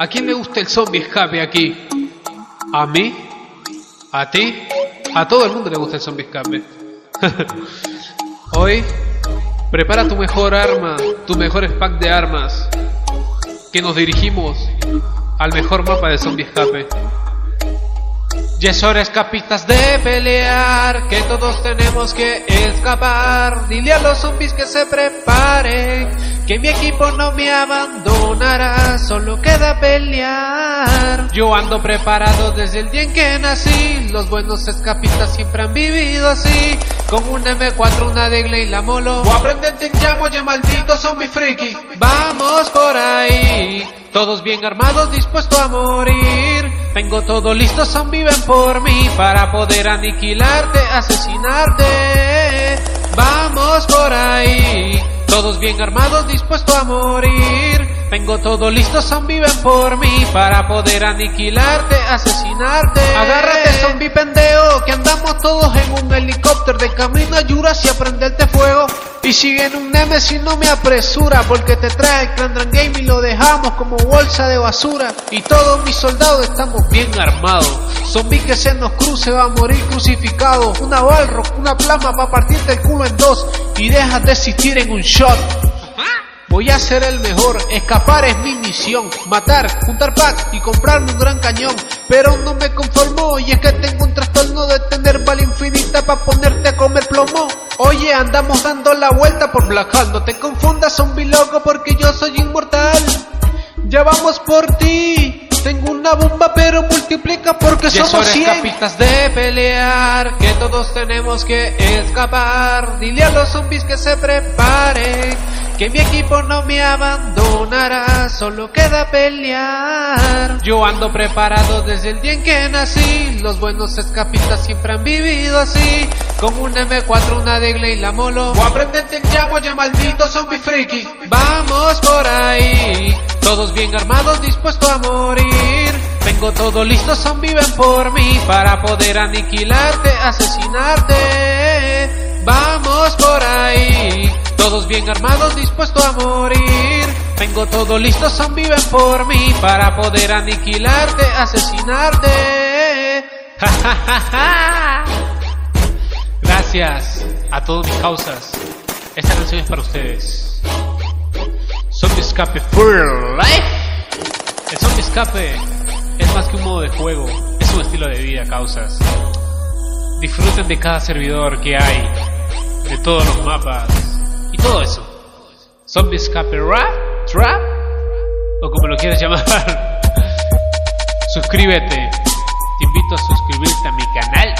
¿A quién le gusta el zombie escape aquí? ¿A mí? ¿A ti? A todo el mundo le gusta el zombie escape. Hoy, prepara tu mejor arma, tu mejor pack de armas, que nos dirigimos al mejor mapa de zombie escape. Ya es escapistas de pelear, que todos tenemos que escapar. Dile a los zombies que se preparen, que mi equipo no me abandonará, solo queda pelear. Yo ando preparado desde el día en que nací, los buenos escapistas siempre han vivido así. Con un M4, una degle y la molo. O aprendente en llamo, ya maldito zombie friki. Vamos por ahí, todos bien armados, dispuestos a morir. Tengo todo listo, zombie ven por mí para poder aniquilarte, asesinarte. Vamos por ahí, todos bien armados, dispuestos a morir. Tengo todo listo, zombie ven por mí para poder aniquilarte, asesinarte. Agárrate, zombie pendejo, que andamos todos en un helicóptero de camino a Yuras y a prenderte fuego. Y si en un Nemesis no me apresura porque te trae el Clandran Game y lo dejamos como bolsa de basura. Y todos mis soldados estamos bien armados. Zombie que se nos cruce va a morir crucificado. Una balro, una plama para partirte el culo en dos y dejas de existir en un shot. Voy a ser el mejor, escapar es mi misión, matar, juntar pack y comprarme un gran cañón. Pero no me conformo y es que tengo un trastorno de tener bala infinita para ponerte a comer plomo. Oye, andamos dando la vuelta por Black no te confundas zombie loco porque yo soy inmortal. Ya vamos por ti. Tengo una bomba pero multiplica porque somos hora, 100. escapistas, de pelear, que todos tenemos que escapar. Dile a los zombies que se preparen, que mi equipo no me abandonará, solo queda pelear. Yo ando preparado desde el día en que nací, los buenos escapistas siempre han vivido así, con un M4, una degle y la molo. O aprendente en llamo, ya maldito zombie friki. Vamos por ahí, todos bien armados, dispuestos a morir. Tengo todo listo, zombie ven por mí para poder aniquilarte, asesinarte. Vamos armados, dispuestos a morir. Tengo todo listo, zombie ven por mí para poder aniquilarte, asesinarte. Gracias a todas mis causas. Esta canción es para ustedes. Zombie Escape for Life. El Zombie Escape es más que un modo de juego, es un estilo de vida, causas. Disfruten de cada servidor que hay, de todos los mapas. Zombie Escape Rap, Trap, o como lo quieras llamar. Suscríbete. Te invito a suscribirte a mi canal